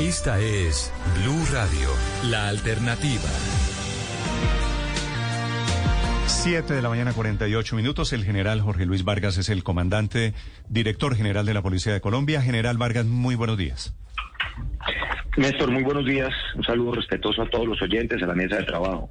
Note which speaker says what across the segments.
Speaker 1: Esta es Blue Radio, la alternativa.
Speaker 2: 7 de la mañana 48 minutos. El general Jorge Luis Vargas es el comandante, director general de la Policía de Colombia. General Vargas, muy buenos días.
Speaker 3: Néstor, muy buenos días. Un saludo respetuoso a todos los oyentes, a la mesa de trabajo.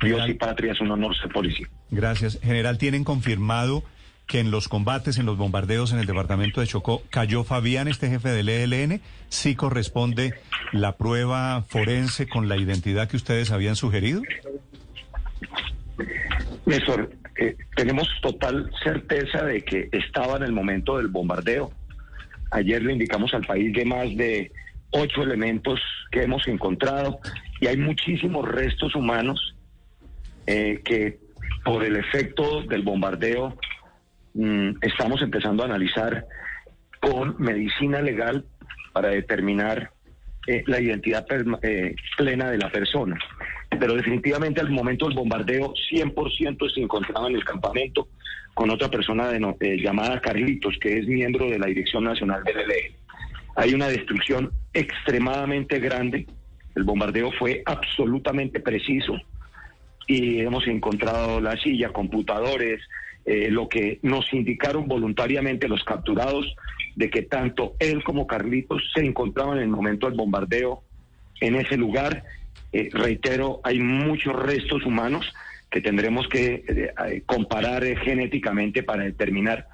Speaker 3: Dios y patria es un honor ser policía.
Speaker 2: Gracias. General, ¿tienen confirmado que en los combates, en los bombardeos en el departamento de Chocó, cayó Fabián, este jefe del ELN? ¿Sí corresponde la prueba forense con la identidad que ustedes habían sugerido?
Speaker 3: Néstor, eh, tenemos total certeza de que estaba en el momento del bombardeo. Ayer le indicamos al país de más de ocho elementos que hemos encontrado y hay muchísimos restos humanos eh, que por el efecto del bombardeo estamos empezando a analizar con medicina legal para determinar eh, la identidad eh, plena de la persona. Pero definitivamente al momento del bombardeo 100% se encontraba en el campamento con otra persona de llamada Carlitos, que es miembro de la Dirección Nacional del ELN. Hay una destrucción extremadamente grande. El bombardeo fue absolutamente preciso y hemos encontrado la silla, computadores, eh, lo que nos indicaron voluntariamente los capturados de que tanto él como Carlitos se encontraban en el momento del bombardeo en ese lugar. Eh, reitero, hay muchos restos humanos que tendremos que eh, comparar genéticamente para determinar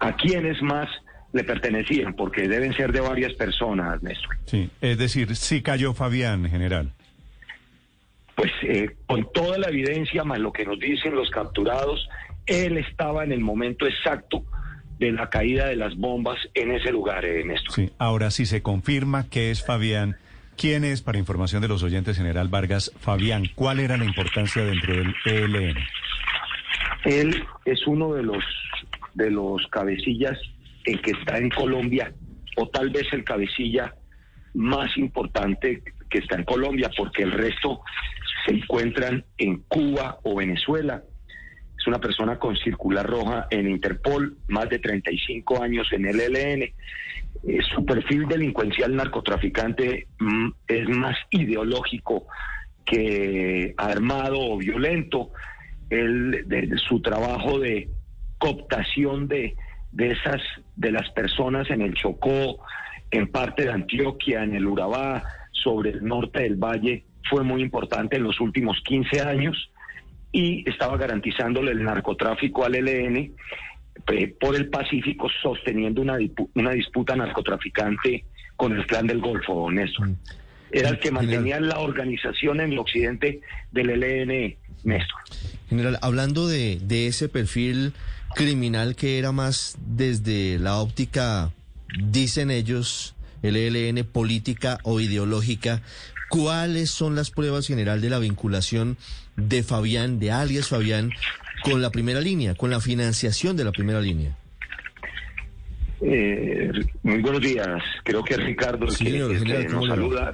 Speaker 3: a quiénes más le pertenecían, porque deben ser de varias personas, Néstor.
Speaker 2: Sí, es decir, sí cayó Fabián, general.
Speaker 3: Pues eh, con toda la evidencia, más lo que nos dicen los capturados, él estaba en el momento exacto de la caída de las bombas en ese lugar, eh, Néstor.
Speaker 2: Sí, ahora si se confirma que es Fabián, ¿quién es, para información de los oyentes, general Vargas, Fabián? ¿Cuál era la importancia dentro del ELN?
Speaker 3: Él es uno de los, de los cabecillas el que está en Colombia, o tal vez el cabecilla más importante que está en Colombia, porque el resto se encuentran en Cuba o Venezuela. Es una persona con circular roja en Interpol, más de 35 años en el ELN. Eh, su perfil delincuencial narcotraficante mm, es más ideológico que armado o violento. El, de, su trabajo de cooptación de de esas, de las personas en el Chocó, en parte de Antioquia, en el Urabá, sobre el norte del valle, fue muy importante en los últimos 15 años y estaba garantizándole el narcotráfico al ELN eh, por el Pacífico, sosteniendo una, una disputa narcotraficante con el clan del Golfo, Néstor. Mm. Era el que mantenía la organización en el occidente del ELN, Néstor.
Speaker 4: General, hablando de, de ese perfil criminal que era más desde la óptica, dicen ellos, el ELN, política o ideológica. ¿Cuáles son las pruebas general de la vinculación de Fabián, de alias Fabián, con la primera línea, con la financiación de la primera línea?
Speaker 3: Eh, muy buenos días. Creo que Ricardo el que, nos saluda.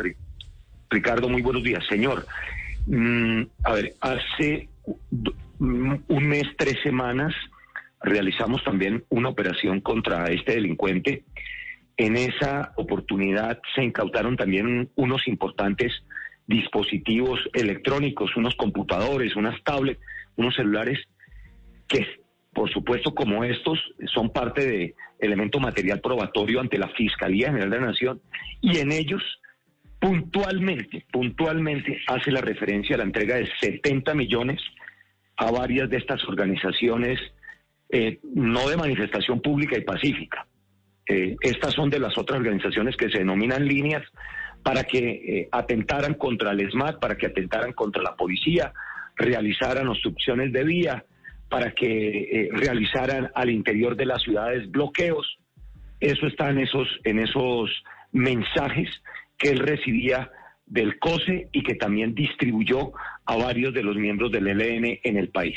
Speaker 3: Ricardo, muy buenos días. Señor, mm, a ver, hace un mes, tres semanas, realizamos también una operación contra este delincuente. En esa oportunidad se incautaron también unos importantes dispositivos electrónicos, unos computadores, unas tablets, unos celulares que, por supuesto, como estos, son parte de elemento material probatorio ante la Fiscalía General de la Nación y en ellos puntualmente, puntualmente hace la referencia a la entrega de 70 millones a varias de estas organizaciones eh, no de manifestación pública y pacífica. Eh, estas son de las otras organizaciones que se denominan líneas para que eh, atentaran contra el ESMAD, para que atentaran contra la policía, realizaran obstrucciones de vía, para que realizaran al interior de las ciudades bloqueos. Eso está en esos, en esos mensajes que él recibía del COSE y que también distribuyó a varios de los miembros del ELN en el país.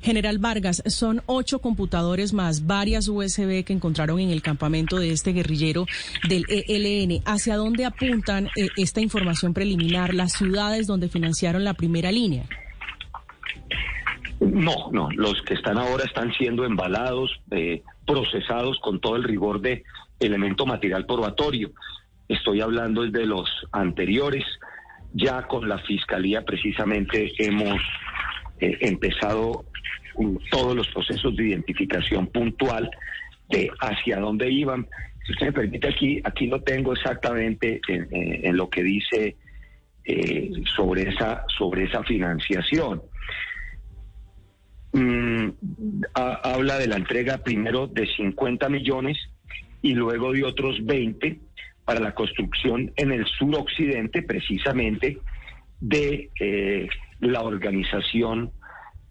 Speaker 5: General Vargas, son ocho computadores más, varias USB que encontraron en el campamento de este guerrillero del ELN. ¿Hacia dónde apuntan eh, esta información preliminar, las ciudades donde financiaron la primera línea?
Speaker 3: No, no, los que están ahora están siendo embalados, eh, procesados con todo el rigor de elemento material probatorio estoy hablando de los anteriores. Ya con la Fiscalía precisamente hemos eh, empezado todos los procesos de identificación puntual de hacia dónde iban. Si usted me permite, aquí, aquí lo tengo exactamente en, lo que dice eh, sobre, esa, sobre esa financiación. Mm, habla de la entrega primero de 50 millones y luego de otros 20 para la construcción en el suroccidente, precisamente, de eh, la organización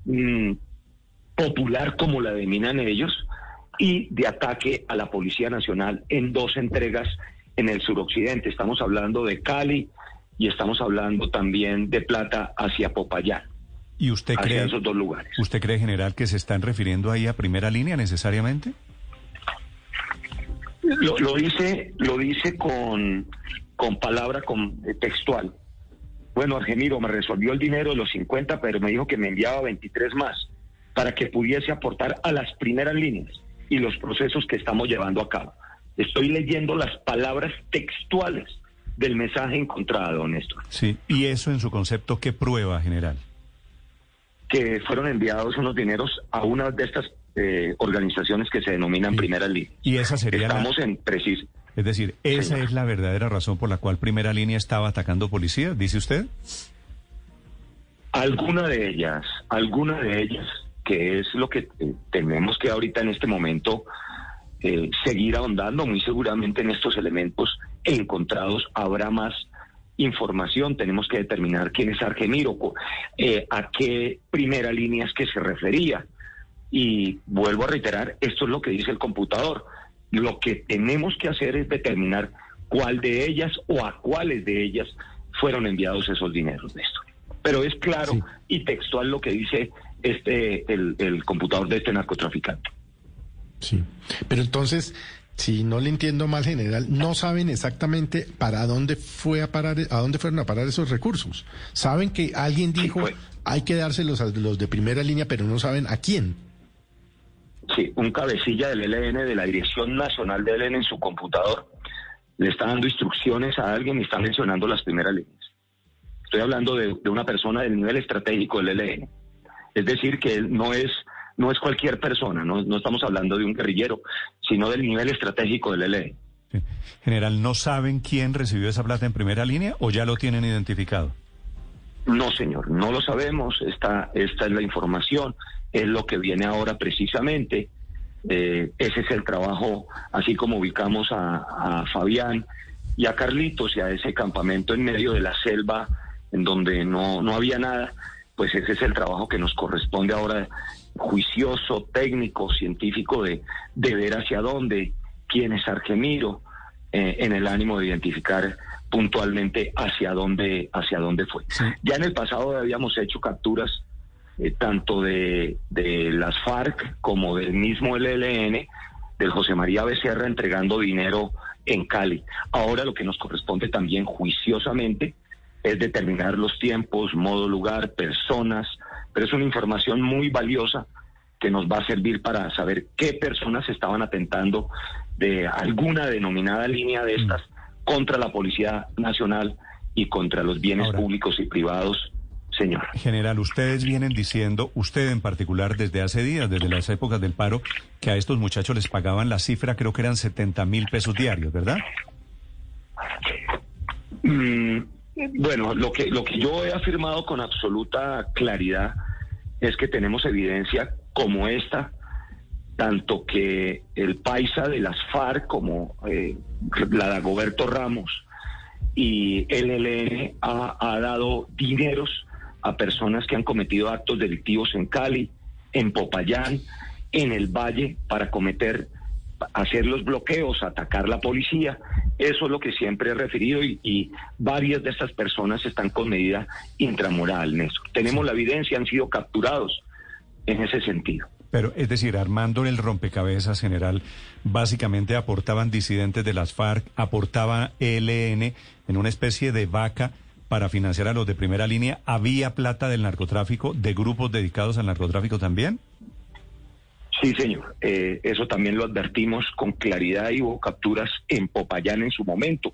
Speaker 3: mm, popular, como la denominan ellos, y de ataque a la Policía Nacional en dos entregas en el suroccidente. Estamos hablando de Cali y estamos hablando también de Plata hacia Popayán.
Speaker 2: ¿Y usted cree,
Speaker 3: esos dos lugares.
Speaker 2: ¿Usted cree, general, que se están refiriendo ahí a primera línea necesariamente?
Speaker 3: Lo, lo dice, lo dice con, con palabra con, eh, textual. Bueno, Argemiro me resolvió el dinero de los 50, pero me dijo que me enviaba 23 más para que pudiese aportar a las primeras líneas y los procesos que estamos llevando a cabo. Estoy leyendo las palabras textuales del mensaje encontrado, Néstor.
Speaker 2: Sí, y eso en su concepto, ¿qué prueba, general?
Speaker 3: Que fueron enviados unos dineros a una de estas eh, organizaciones que se denominan Primera Línea.
Speaker 2: Y esa sería
Speaker 3: Estamos en preciso.
Speaker 2: Es decir, ¿esa es la verdadera razón por la cual Primera Línea estaba atacando policías, dice usted?
Speaker 3: Alguna de ellas, alguna de ellas, que es lo que eh, tenemos que ahorita en este momento eh, seguir ahondando, muy seguramente en estos elementos encontrados habrá más información, tenemos que determinar quién es Argemiro, a qué primera línea es que se refería. Y vuelvo a reiterar, esto es lo que dice el computador. Lo que tenemos que hacer es determinar cuál de ellas o a cuáles de ellas fueron enviados esos dineros, Néstor. Pero es claro y textual lo que dice este el, computador de este narcotraficante.
Speaker 6: Sí, pero entonces, si no le entiendo mal, general, no saben exactamente para dónde fue a parar, a dónde fueron a parar esos recursos. Saben que alguien dijo hay que dárselos a los de primera línea, pero no saben a quién.
Speaker 3: Sí, un cabecilla del LN, de la Dirección Nacional del LN en su computador, le está dando instrucciones a alguien y está mencionando las primeras líneas. Estoy hablando de, una persona del nivel estratégico del LN. Es decir, que él no es, no es cualquier persona, no, no estamos hablando de un guerrillero, sino del nivel estratégico del LN.
Speaker 2: General, ¿no saben quién recibió esa plata en primera línea o ya lo tienen identificado?
Speaker 3: No, señor, no lo sabemos. Esta, esta es la información es lo que viene ahora precisamente. Eh, ese es el trabajo, así como ubicamos a, Fabián y a Carlitos y a ese campamento en medio de la selva en donde no, no había nada, pues ese es el trabajo que nos corresponde ahora, juicioso, técnico, científico, de, de ver hacia dónde, quién es Argemiro, eh, en el ánimo de identificar puntualmente hacia dónde, hacia dónde fue. Ya en el pasado habíamos hecho capturas eh, tanto de, de, las FARC como del mismo LLN, del José María Becerra entregando dinero en Cali. Ahora lo que nos corresponde también juiciosamente es determinar los tiempos, modo, lugar, personas, pero es una información muy valiosa que nos va a servir para saber qué personas estaban atentando de alguna denominada línea de estas contra la Policía Nacional y contra los bienes públicos y privados señor.
Speaker 2: General, ustedes vienen diciendo, usted en particular desde hace días, desde las épocas del paro, que a estos muchachos les pagaban la cifra, creo que eran 70 mil pesos diarios, ¿verdad?
Speaker 3: Mm, bueno, lo que, lo que yo he afirmado con absoluta claridad es que tenemos evidencia como esta, tanto que el paisa de las FARC como eh, la de Goberto Ramos y el LN ha, ha dado dineros a personas que han cometido actos delictivos en Cali, en Popayán, en el Valle, para cometer, hacer los bloqueos, atacar la policía. Eso es lo que siempre he referido y, varias de estas personas están con medida intramoral, Néstor. Tenemos la evidencia, han sido capturados en ese sentido.
Speaker 2: Pero, es decir, armando el rompecabezas general, básicamente aportaban disidentes de las FARC, aportaba ELN en una especie de vaca para financiar a los de primera línea, ¿había plata del narcotráfico, de grupos dedicados al narcotráfico también?
Speaker 3: Sí, señor. Eh, eso también lo advertimos con claridad y hubo capturas en Popayán en su momento.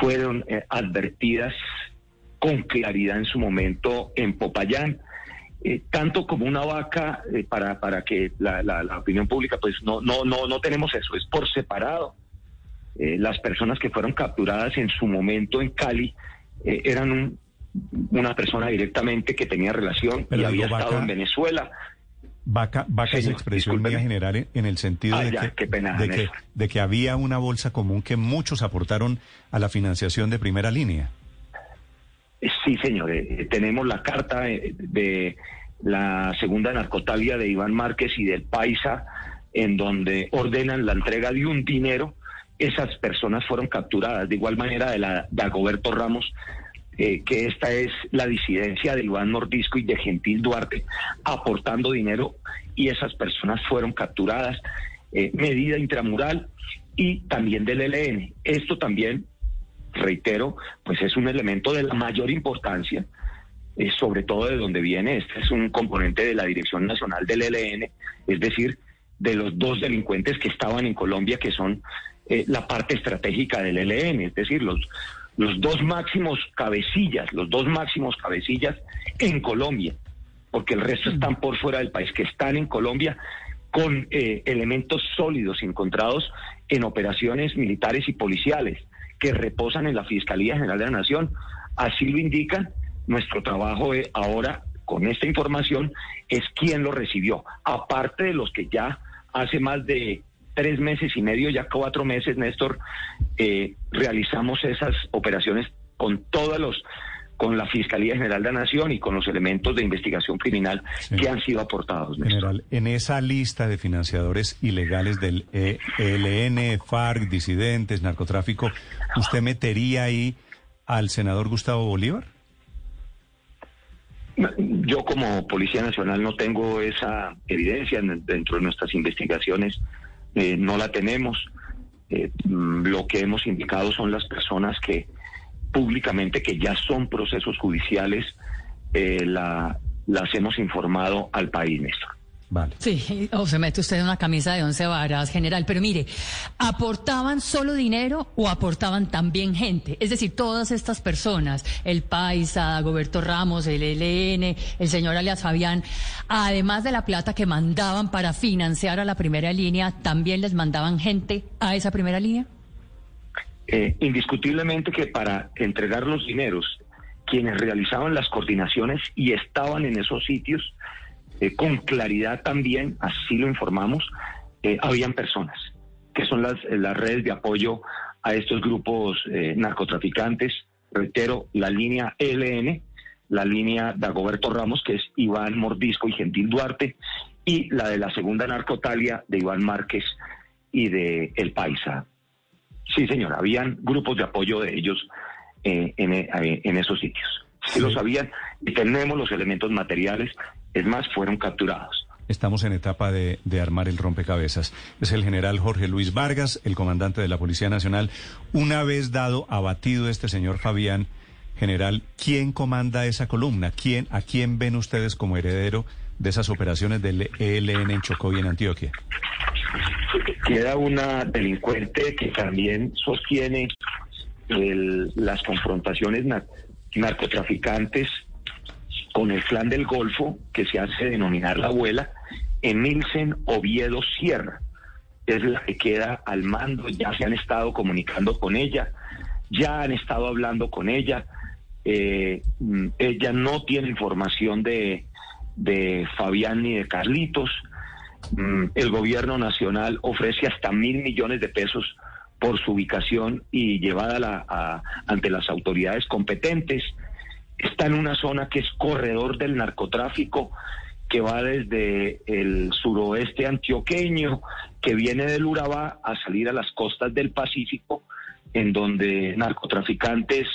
Speaker 3: Fueron eh, advertidas con claridad en su momento en Popayán. Eh, tanto como una vaca para, para que la, la, opinión pública, pues no, no, no, no tenemos eso, es por separado. las personas que fueron capturadas en su momento en Cali eran una persona directamente que tenía relación y había estado en Venezuela
Speaker 2: Vaca, vaca es expresión mía general en el sentido ah, de, que, de, que, había una bolsa común que muchos aportaron a la financiación de primera línea.
Speaker 3: Sí, señor. Eh, tenemos la carta eh, de la segunda narcotalia de Iván Márquez y del Paisa, en donde ordenan la entrega de un dinero. Esas personas fueron capturadas. De igual manera, de la de Agoberto Ramos eh, que esta es la disidencia de Iván Mordisco y de Gentil Duarte aportando dinero y esas personas fueron capturadas. Eh, medida intramural y también del ELN. Esto también, reitero, pues es un elemento de la mayor importancia, eh, sobre todo de donde viene. Este es un componente de la Dirección Nacional del ELN, es decir, de los dos delincuentes que estaban en Colombia, que son la parte estratégica del ELN, es decir, los los dos máximos cabecillas, los dos máximos cabecillas en Colombia, porque el resto están por fuera del país, que están en Colombia con eh, elementos sólidos encontrados en operaciones militares y policiales que reposan en la Fiscalía General de la Nación. Así lo indican. Nuestro trabajo ahora con esta información es quién lo recibió, aparte de los que ya hace más de tres meses y medio, ya cuatro meses, Néstor, eh, realizamos esas operaciones con todos los con la Fiscalía General de la Nación y con los elementos de investigación criminal que han sido aportados.
Speaker 2: Néstor. General, en esa lista de financiadores ilegales del ELN, FARC, disidentes, narcotráfico, ¿usted metería ahí al senador Gustavo Bolívar?
Speaker 3: Yo como Policía Nacional no tengo esa evidencia dentro de nuestras investigaciones eh, no la tenemos. Eh, mm, lo que hemos indicado son las personas que públicamente, que ya son procesos judiciales, eh, la, las hemos informado al país, Néstor.
Speaker 7: Sí, o se mete usted en una camisa de once varas, general. Pero mire, ¿aportaban solo dinero o aportaban también gente? Es decir, todas estas personas, el Paisa, Goberto Ramos, el ELN, el señor alias Fabián, además de la plata que mandaban para financiar a la primera línea, ¿también les mandaban gente a esa primera línea?
Speaker 3: Eh, indiscutiblemente que para entregar los dineros, quienes realizaban las coordinaciones y estaban en esos sitios, eh, con claridad también, así lo informamos, eh, habían personas, que son las, las redes de apoyo a estos grupos eh, narcotraficantes. Reitero, la línea ELN, la línea de Agoberto Ramos, que es Iván Mordisco y Gentil Duarte, y la de la segunda narcotalia de Iván Márquez y de El Paisa. Sí, señor, habían grupos de apoyo de ellos en, en, esos sitios. Sí, lo sabían y tenemos los elementos materiales es más, fueron capturados.
Speaker 2: Estamos en etapa de, armar el rompecabezas. Es el general Jorge Luis Vargas, el comandante de la Policía Nacional. Una vez dado, abatido este señor Fabián, general, ¿quién comanda esa columna? ¿Quién, ¿A quién ven ustedes como heredero de esas operaciones del ELN en Chocó y en Antioquia?
Speaker 3: Queda una delincuente que también sostiene las confrontaciones narcotraficantes con el clan del Golfo, que se hace denominar la abuela, Emilsen Oviedo Sierra. Es la que queda al mando, ya se han estado comunicando con ella, ya han estado hablando con ella. Eh, mm, ella no tiene información de, de Fabián ni de Carlitos. Mm, el gobierno nacional ofrece hasta mil millones de pesos por su ubicación y llevada la, ante las autoridades competentes está en una zona que es corredor del narcotráfico, que va desde el suroeste antioqueño, que viene del Urabá a salir a las costas del Pacífico, en donde narcotraficantes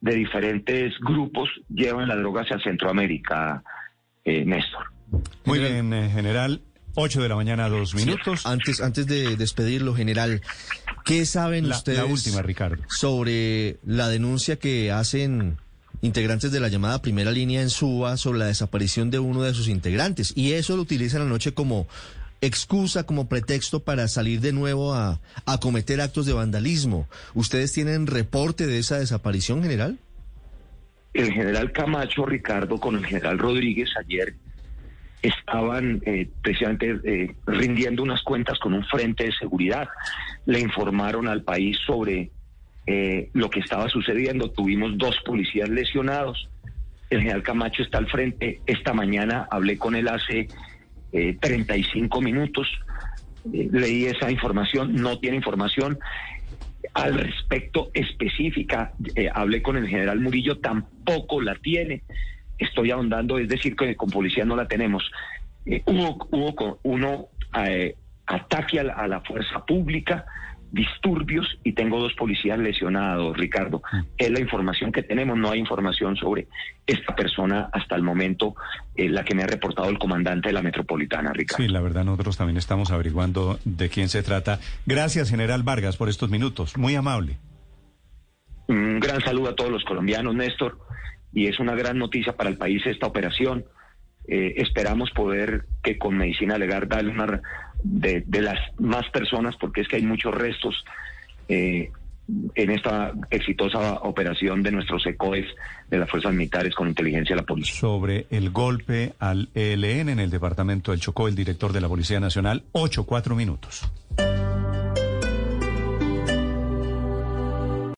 Speaker 3: de diferentes grupos llevan la droga hacia Centroamérica, eh, Néstor.
Speaker 2: Muy bien, eh, general. Ocho de la mañana, dos minutos.
Speaker 4: Antes, antes de despedirlo, general, ¿qué saben ustedes
Speaker 2: la última, Ricardo.
Speaker 4: sobre la denuncia que hacen integrantes de la llamada primera línea en Suba sobre la desaparición de uno de sus integrantes. Y eso lo utilizan anoche como excusa, como pretexto para salir de nuevo a, a cometer actos de vandalismo. ¿Ustedes tienen reporte de esa desaparición, general?
Speaker 3: El general Camacho, Ricardo, con el general Rodríguez ayer estaban eh, precisamente eh, rindiendo unas cuentas con un frente de seguridad. Le informaron al país sobre eh, lo que estaba sucediendo. Tuvimos dos policías lesionados. El general Camacho está al frente. Esta mañana hablé con él hace 35 minutos. leí esa información, no tiene información. Al respecto específica, hablé con el general Murillo, tampoco la tiene estoy ahondando, es decir, que con policía no la tenemos. Eh, hubo, hubo uno eh, ataque a la, fuerza pública, disturbios y tengo dos policías lesionados, Ricardo. Mm. Es la información que tenemos, no hay información sobre esta persona hasta el momento, eh, la que me ha reportado el comandante de la metropolitana, Ricardo.
Speaker 2: Sí, la verdad nosotros también estamos averiguando de quién se trata. Gracias, general Vargas, por estos minutos. Muy amable.
Speaker 3: Un gran saludo a todos los colombianos, Néstor y es una gran noticia para el país esta operación. Eh, esperamos poder que con medicina legal darle una de, las más personas, porque es que hay muchos restos eh, en esta exitosa operación de nuestros ECOES de las fuerzas militares con inteligencia de la policía.
Speaker 2: Sobre el golpe al ELN en el departamento del Chocó, el director de la Policía Nacional, ocho, cuatro minutos.